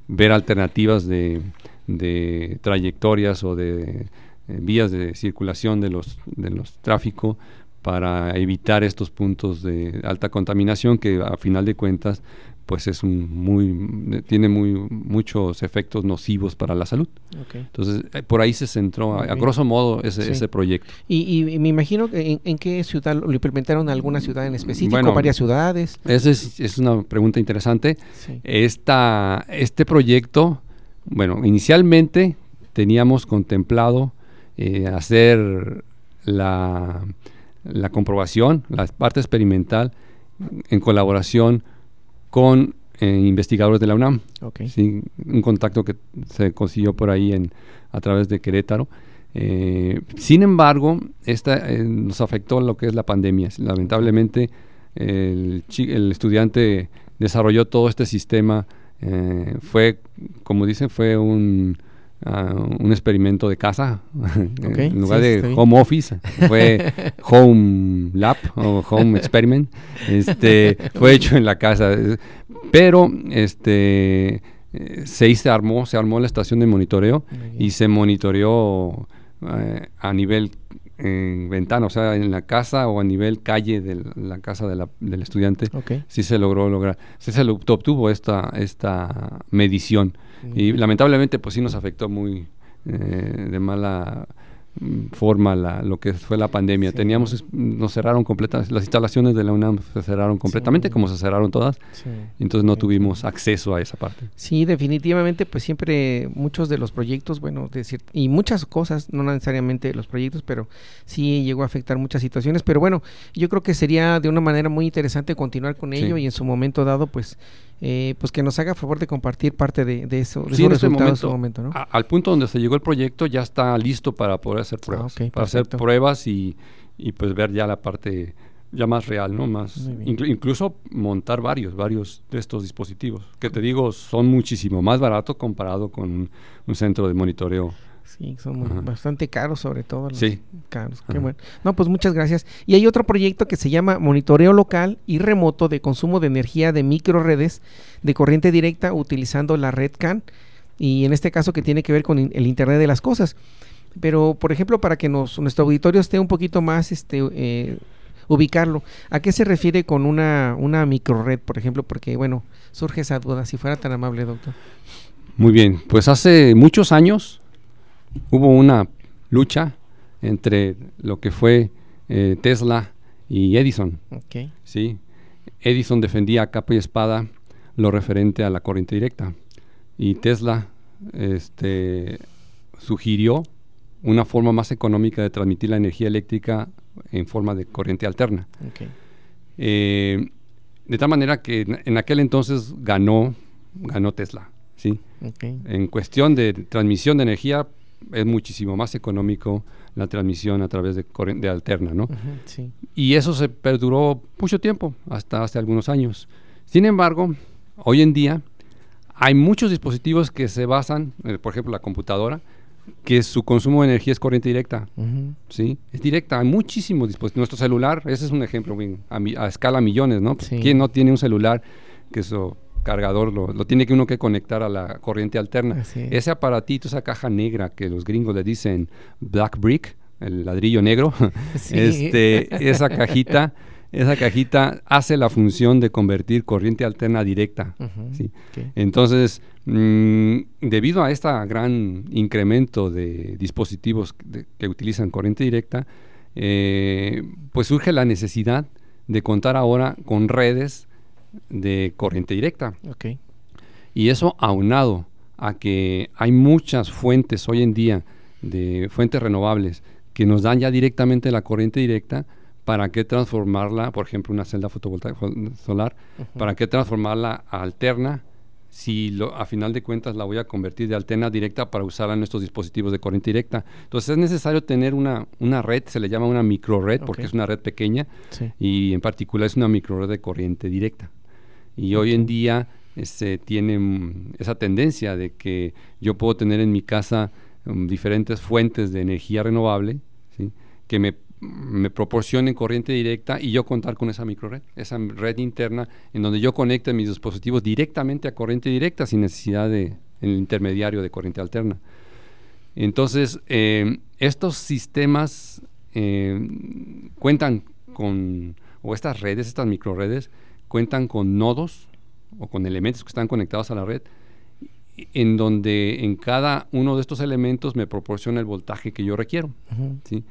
ver alternativas de, de trayectorias o de eh, vías de circulación de los, de los tráficos para evitar estos puntos de alta contaminación que a final de cuentas pues es un muy tiene muy muchos efectos nocivos para la salud. Entonces eh, por ahí se centró a, grosso modo ese, ese proyecto. Y, me imagino que en, qué ciudad lo implementaron alguna ciudad en específico, varias ciudades. Esa es, es, una pregunta interesante. Esta, este proyecto, bueno, inicialmente teníamos contemplado eh, hacer la, la comprobación, la parte experimental en colaboración con eh, investigadores de la UNAM. un contacto que se consiguió por ahí en, a través de Querétaro. Eh, sin embargo, esta eh, nos afectó lo que es la pandemia. Lamentablemente, el, el estudiante desarrolló todo este sistema. fue, como dicen, fue un, un experimento de casa, en lugar de home office, fue home lab o home experiment, este, fue hecho en la casa, pero este, se, se armó, se armó la estación de monitoreo y se monitoreó eh, a nivel en ventana, o sea, en la casa o a nivel calle de la casa del estudiante, sí se logró lograr, sí se obtuvo esta, esta medición. Y lamentablemente, pues sí nos afectó muy eh, de mala mm, forma la, lo que fue la pandemia. Teníamos, nos cerraron completas, las instalaciones de la UNAM se cerraron completamente, como se cerraron todas, entonces no tuvimos acceso a esa parte. Sí, definitivamente, pues siempre muchos de los proyectos, bueno, decir, y muchas cosas, no necesariamente los proyectos, pero sí llegó a afectar muchas situaciones, pero bueno, yo creo que sería de una manera muy interesante continuar con ello y en su momento dado, pues eh, pues que nos haga favor de compartir parte de, eso, de sí, en este momento, al punto donde se llegó el proyecto ya está listo para poder hacer ah, pruebas, para hacer pruebas y, pues ver ya la parte ya más real, ¿no? Más incluso montar varios, varios de estos dispositivos, que te digo son muchísimo más baratos comparado con un centro de monitoreo Sí, son bastante caros sobre todo. sí. Caros, qué bueno. No, pues muchas gracias. Y hay otro proyecto que se llama Monitoreo Local y Remoto de Consumo de Energía de Microredes de Corriente Directa utilizando la red CAN y en este caso que tiene que ver con el Internet de las Cosas. Pero, por ejemplo, para que nos, nuestro auditorio esté un poquito más este, eh, ubicarlo. ¿A qué se refiere con una, una microred, por ejemplo? Porque, bueno, surge esa duda, si fuera tan amable, doctor. Muy bien, pues hace muchos años hubo una lucha entre lo que fue eh, Tesla y Edison. ¿sí? Edison defendía a capa y espada lo referente a la corriente directa y Tesla este, sugirió una forma más económica de transmitir la energía eléctrica en forma de corriente alterna. Eh, de tal manera que en aquel entonces ganó, ganó Tesla. ¿sí? En cuestión de transmisión de energía, es muchísimo más económico la transmisión a través de, de alterna, ¿no? Y eso se perduró mucho tiempo, hasta hace algunos años. Sin embargo, hoy en día hay muchos dispositivos que se basan, eh, por ejemplo, la computadora, que su consumo de energía es corriente directa, ¿sí? Es directa, hay muchísimos dispositivos. Nuestro celular, ese es un ejemplo a, escala millones, ¿no? ¿Quién no tiene un celular que eso cargador lo, tiene que uno que conectar a la corriente alterna. Ese aparatito, esa caja negra que los gringos le dicen black brick, el ladrillo negro, este, esa cajita, esa cajita hace la función de convertir corriente alterna directa. Entonces, mm, debido a este gran incremento de dispositivos que utilizan corriente directa, eh, pues surge la necesidad de contar ahora con redes de corriente directa. Y eso aunado a que hay muchas fuentes hoy en día de fuentes renovables que nos dan ya directamente la corriente directa, ¿para qué transformarla, por ejemplo, una celda fotovoltaica solar, para qué transformarla a alterna si lo, a final de cuentas la voy a convertir de alterna directa para usarla en nuestros dispositivos de corriente directa? Entonces es necesario tener una, una red, se le llama una micro red porque es una red pequeña y en particular es una micro red de corriente directa. Y hoy en día este, tiene mm, esa tendencia de que yo puedo tener en mi casa mm, diferentes fuentes de energía renovable que me, me, proporcionen corriente directa y yo contar con esa microred, esa red interna en donde yo conecte mis dispositivos directamente a corriente directa sin necesidad de el intermediario de corriente alterna. Entonces, em, estos sistemas em, cuentan con, o estas redes, estas microredes, cuentan con nodos o con elementos que están conectados a la red, en donde en cada uno de estos elementos me proporciona el voltaje que yo requiero. ¿sí?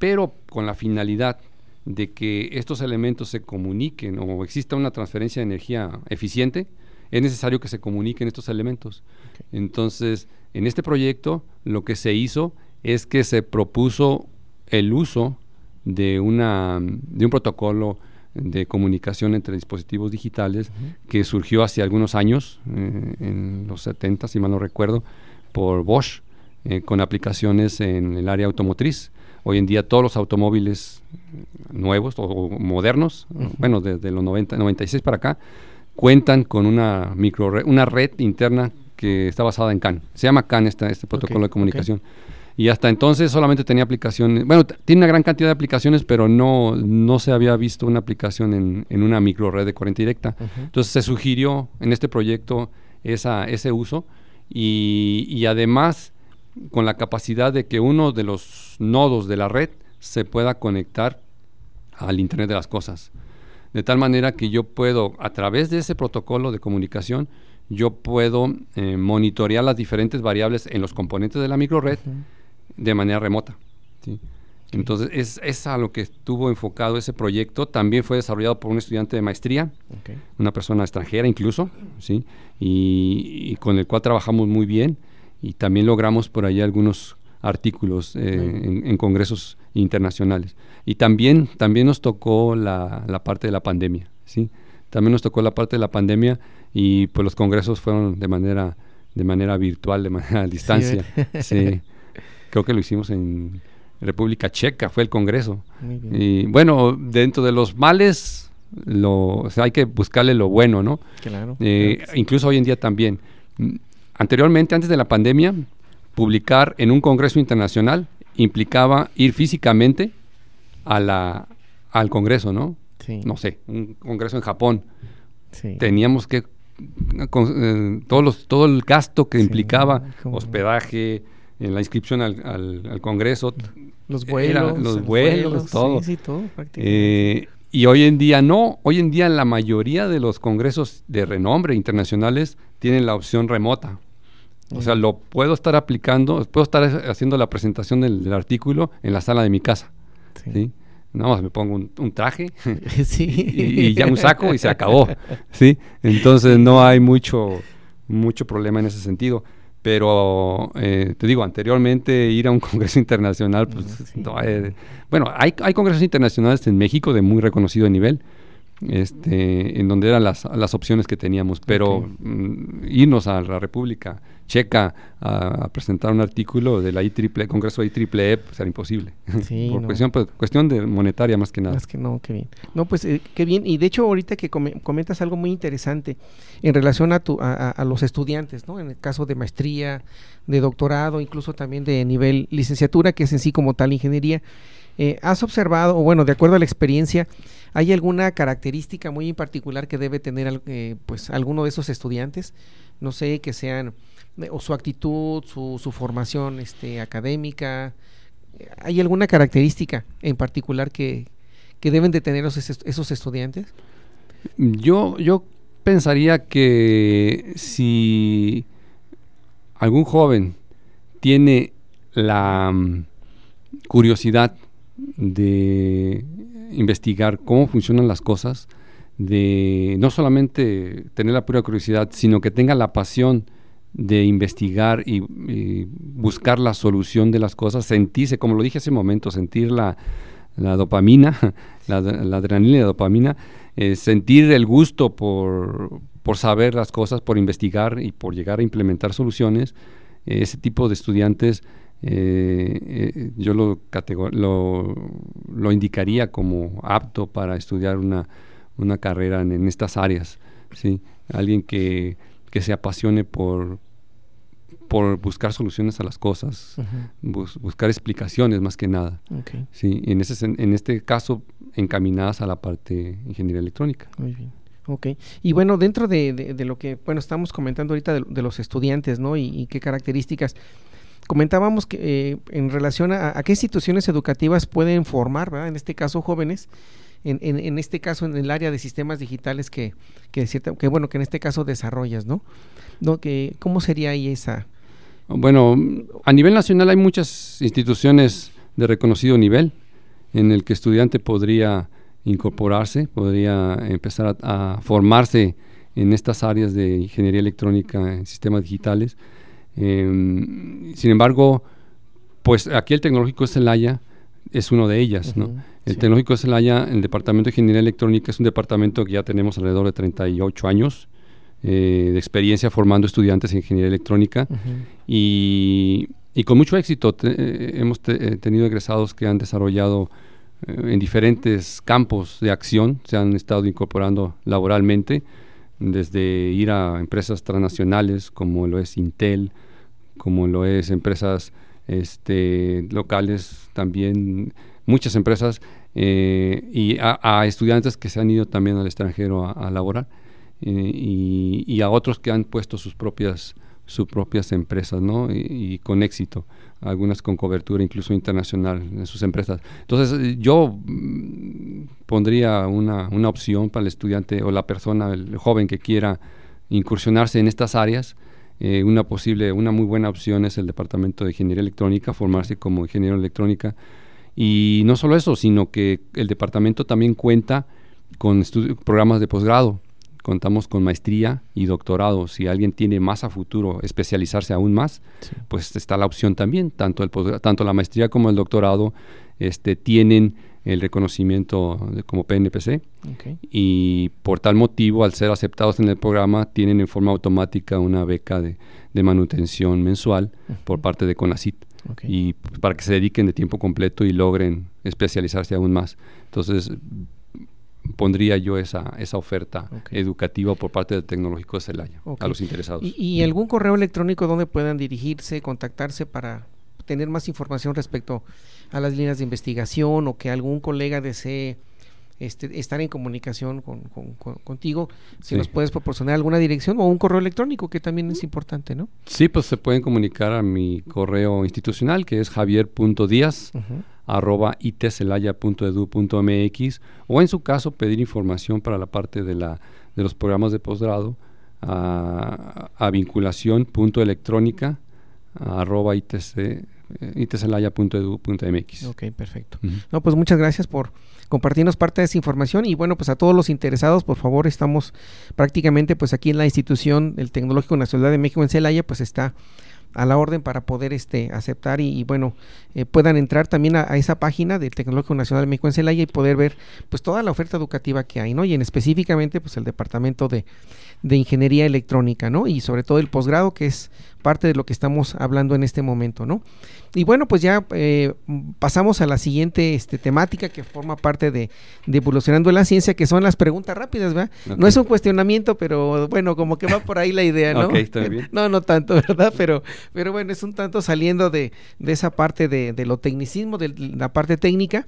Pero con la finalidad de que estos elementos se comuniquen o exista una transferencia de energía eficiente, es necesario que se comuniquen estos elementos. Entonces, en este proyecto lo que se hizo es que se propuso el uso de, una, de un protocolo de comunicación entre dispositivos digitales que surgió hace algunos años, eh, en los 70, si mal no recuerdo, por Bosch, eh, con aplicaciones en el área automotriz. Hoy en día todos los automóviles nuevos o, modernos, bueno, desde los 90, 96 para acá, cuentan con una micro una red interna que está basada en CAN. Se llama CAN este protocolo de comunicación. Y hasta entonces solamente tenía aplicaciones, bueno, tiene una gran cantidad de aplicaciones, pero no, no se había visto una aplicación en, en una micro red de corriente directa. Entonces se sugirió en este proyecto esa, ese uso y, y además con la capacidad de que uno de los nodos de la red se pueda conectar al Internet de las Cosas. De tal manera que yo puedo, a través de ese protocolo de comunicación, yo puedo eh, monitorear las diferentes variables en los componentes de la microred de manera remota. Entonces, es, es, a lo que estuvo enfocado ese proyecto. También fue desarrollado por un estudiante de maestría, una persona extranjera incluso, ¿sí? Y, con el cual trabajamos muy bien y también logramos por ahí algunos artículos eh, en, congresos internacionales. Y también, también nos tocó la, la, parte de la pandemia, ¿sí? También nos tocó la parte de la pandemia y pues los congresos fueron de manera, de manera virtual, de manera a distancia. Sí, Creo que lo hicimos en República Checa, fue el congreso. Y bueno, dentro de los males, lo, hay que buscarle lo bueno, ¿no? Claro, eh, Incluso hoy en día también. Anteriormente, antes de la pandemia, publicar en un congreso internacional implicaba ir físicamente a la, al congreso, ¿no? No sé, un congreso en Japón. Teníamos que eh, todos los, todo el gasto que implicaba hospedaje, en la inscripción al, al, Congreso. Los vuelos. los vuelos, todo. Eh, y hoy en día no, hoy en día la mayoría de los congresos de renombre internacionales tienen la opción remota. O sea, lo puedo estar aplicando, puedo estar haciendo la presentación del, artículo en la sala de mi casa. ¿sí? Nada más me pongo un, traje y, ya un saco y se acabó. ¿sí? Entonces no hay mucho, mucho problema en ese sentido. Pero eh, te digo, anteriormente ir a un congreso internacional, pues, eh, bueno, hay, hay congresos internacionales en México de muy reconocido nivel, este, en donde eran las, las opciones que teníamos, pero mm, irnos a la República Checa a, presentar un artículo del IEEE, Congreso IEEE, pues era imposible. Por cuestión, pues, cuestión de monetaria más que nada. Más que no, qué bien. No, pues eh, qué bien. Y de hecho ahorita que comentas algo muy interesante en relación a, tu, a, los estudiantes, ¿no? En el caso de maestría, de doctorado, incluso también de nivel licenciatura, que es en sí como tal ingeniería. Eh, ¿Has observado, o bueno, de acuerdo a la experiencia, ¿Hay alguna característica muy en particular que debe tener eh, pues alguno de esos estudiantes? No sé, que sean, o su actitud, su, su formación este, académica. ¿Hay alguna característica en particular que, que deben de tener esos estudiantes? Yo, yo pensaría que si algún joven tiene la mm, curiosidad de investigar cómo funcionan las cosas, de no solamente tener la pura curiosidad, sino que tenga la pasión de investigar y, buscar la solución de las cosas, sentirse, como lo dije hace un momento, sentir la, dopamina, la, adrenalina y la dopamina, eh, sentir el gusto por, saber las cosas, por investigar y por llegar a implementar soluciones, ese tipo de estudiantes eh, eh, yo lo, lo, indicaría como apto para estudiar una, una carrera en, estas áreas. ¿sí? Alguien que, que se apasione por, por buscar soluciones a las cosas, buscar explicaciones más que nada. Sí, en, ese, en este caso, encaminadas a la parte ingeniería electrónica. Muy bien. Ok, y bueno, dentro de, de, lo que, bueno, estamos comentando ahorita de, los estudiantes, ¿no? Y, y, qué características comentábamos que eh, en relación a, qué instituciones educativas pueden formar, ¿verdad? en este caso jóvenes, en, en, este caso en el área de sistemas digitales que, que, que bueno, que en este caso desarrollas, ¿no? ¿No? Que, ¿Cómo sería ahí esa? Bueno, a nivel nacional hay muchas instituciones de reconocido nivel en el que estudiante podría incorporarse, podría empezar a, formarse en estas áreas de ingeniería electrónica en sistemas digitales. Em, sin embargo, pues aquí el Tecnológico de Celaya es uno de ellas, ¿no? El Tecnológico de Celaya, el Departamento de Ingeniería Electrónica es un departamento que ya tenemos alrededor de 38 años eh, de experiencia formando estudiantes en ingeniería electrónica y, con mucho éxito eh, hemos eh, tenido egresados que han desarrollado en diferentes campos de acción, se han estado incorporando laboralmente, desde ir a empresas transnacionales como lo es Intel, como lo es empresas este, locales también, muchas empresas, eh, y a, estudiantes que se han ido también al extranjero a, laborar, eh, y, a otros que han puesto sus propias, sus propias empresas, ¿no? Y, con éxito, algunas con cobertura incluso internacional en sus empresas. Entonces, yo mm, pondría una, una opción para el estudiante o la persona, el joven que quiera incursionarse en estas áreas, eh, una posible, una muy buena opción es el Departamento de Ingeniería Electrónica, formarse como ingeniero electrónica. Y no solo eso, sino que el departamento también cuenta con programas de posgrado. Contamos con maestría y doctorado. Si alguien tiene más a futuro especializarse aún más, pues está la opción también. Tanto, el tanto la maestría como el doctorado este, tienen el reconocimiento como PNPC y por tal motivo, al ser aceptados en el programa, tienen en forma automática una beca de, manutención mensual por parte de CONACIT y para que se dediquen de tiempo completo y logren especializarse aún más. Entonces, pondría yo esa, esa oferta educativa por parte del Tecnológico de Celaya a los interesados. ¿Y, ¿Y, algún correo electrónico donde puedan dirigirse, contactarse para tener más información respecto a las líneas de investigación o que algún colega desee este, estar en comunicación con, contigo, si nos puedes proporcionar alguna dirección o un correo electrónico que también es importante, ¿no? Sí, pues se pueden comunicar a mi correo institucional que es javier.díaz arroba itcelaya.edu.mx o en su caso pedir información para la parte de, la, de los programas de posgrado a, a vinculación.electrónica arroba itc iteselaya.edu.mx. Ok, perfecto. No, pues muchas gracias por compartirnos parte de esa información. Y bueno, pues a todos los interesados, por favor, estamos prácticamente pues aquí en la institución del Tecnológico Nacional de México en Celaya, pues está a la orden para poder este aceptar y, bueno eh, puedan entrar también a, esa página del Tecnológico Nacional de México en Celaya y poder ver pues toda la oferta educativa que hay no y en específicamente pues el departamento de, de ingeniería electrónica no y sobre todo el posgrado que es parte de lo que estamos hablando en este momento no y bueno, pues ya eh, pasamos a la siguiente este, temática que forma parte de, de, Evolucionando la Ciencia, que son las preguntas rápidas, ¿verdad? No es un cuestionamiento, pero bueno, como que va por ahí la idea, ¿no? está bien. No, no tanto, ¿verdad? Pero, pero bueno, es un tanto saliendo de, de esa parte de, de lo tecnicismo, de la parte técnica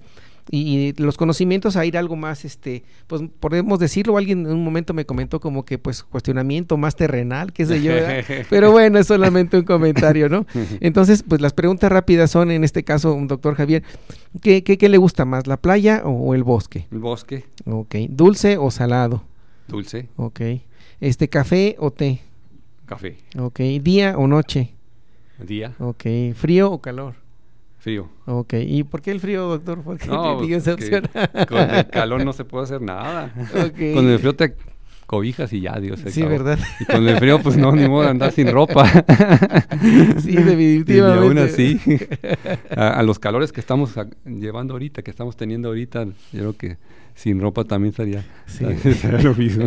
y, los conocimientos a ir algo más, este, pues podemos decirlo, alguien en un momento me comentó como que pues cuestionamiento más terrenal, qué sé yo, pero bueno, es solamente un comentario, ¿no? Entonces, pues las preguntas rápidas son, en este caso, un doctor Javier, ¿qué, qué, qué le gusta más, la playa o el bosque? El bosque. Ok, ¿dulce o salado? Dulce. Ok, este, ¿café o té? Café. Ok, ¿día o noche? Día. Ok, ¿frío o calor? Frío. Ok, ¿y por qué el frío, doctor? ¿Por qué no, con el calor no se puede hacer nada. Con el frío te cobijas y ya, Dios. Sí, ¿verdad? Y con el frío, pues no, ni modo de andar sin ropa. sí, definitivamente. Y aún así, a, los calores que estamos llevando ahorita, que estamos teniendo ahorita, yo creo que sin ropa también sería, sí. lo mismo.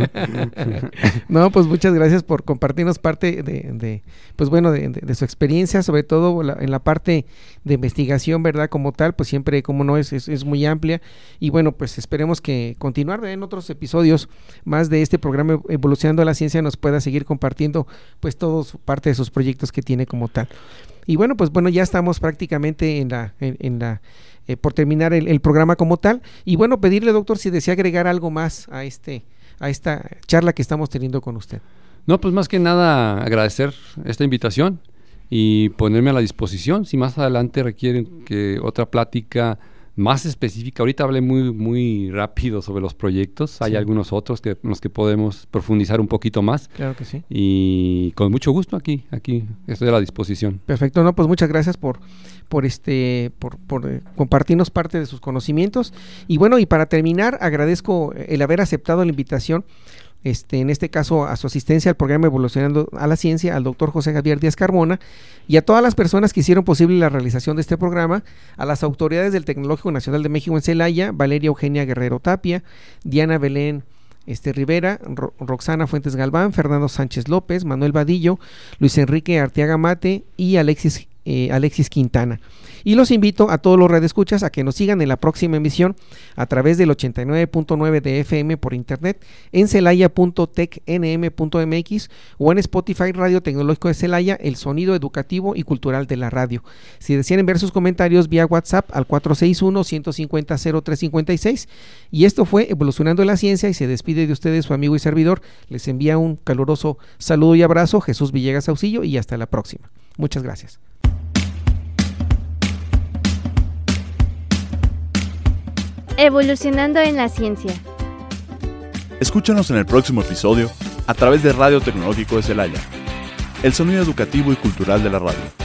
no, pues muchas gracias por compartirnos parte de, pues bueno, de, su experiencia, sobre todo en la parte de investigación, ¿verdad? Como tal, pues siempre, como no, es, es, muy amplia. Y bueno, pues esperemos que continuar en otros episodios más de este programa Evolucionando la Ciencia nos pueda seguir compartiendo pues todos parte de sus proyectos que tiene como tal. Y bueno, pues bueno, ya estamos prácticamente en la, en la eh, por terminar el, programa como tal. Y bueno, pedirle, doctor, si desea agregar algo más a, este, a esta charla que estamos teniendo con usted. No, pues más que nada agradecer esta invitación y ponerme a la disposición. Si más adelante requieren que otra plática más específica. Ahorita hablé muy, muy rápido sobre los proyectos. Hay algunos otros que, en los que podemos profundizar un poquito más. Claro que sí. Y con mucho gusto aquí, aquí estoy a la disposición. Perfecto, no, pues muchas gracias por, por este, por, por eh, compartirnos parte de sus conocimientos. Y bueno, y para terminar, agradezco el haber aceptado la invitación este, en este caso a su asistencia al programa Evolucionando a la Ciencia, al doctor José Javier Díaz Carmona, y a todas las personas que hicieron posible la realización de este programa, a las autoridades del Tecnológico Nacional de México en Celaya, Valeria Eugenia Guerrero Tapia, Diana Belén este, Rivera, Roxana Fuentes Galván, Fernando Sánchez López, Manuel Vadillo, Luis Enrique Arteaga Mate y Alexis, eh, Alexis Quintana. Y los invito a todos los redescuchas a que nos sigan en la próxima emisión a través del 89.9 de FM por internet en celaya.tecnm.mx o en Spotify Radio Tecnológico de Celaya, el sonido educativo y cultural de la radio. Si desean ver sus comentarios vía WhatsApp al 461-150-0356. Y esto fue Evolucionando la Ciencia y se despide de ustedes su amigo y servidor. Les envía un caluroso saludo y abrazo, Jesús Villegas Auxillo, y hasta la próxima. Muchas gracias. Evolucionando en la ciencia. Escúchanos en el próximo episodio a través de Radio Tecnológico de Celaya, el sonido educativo y cultural de la radio.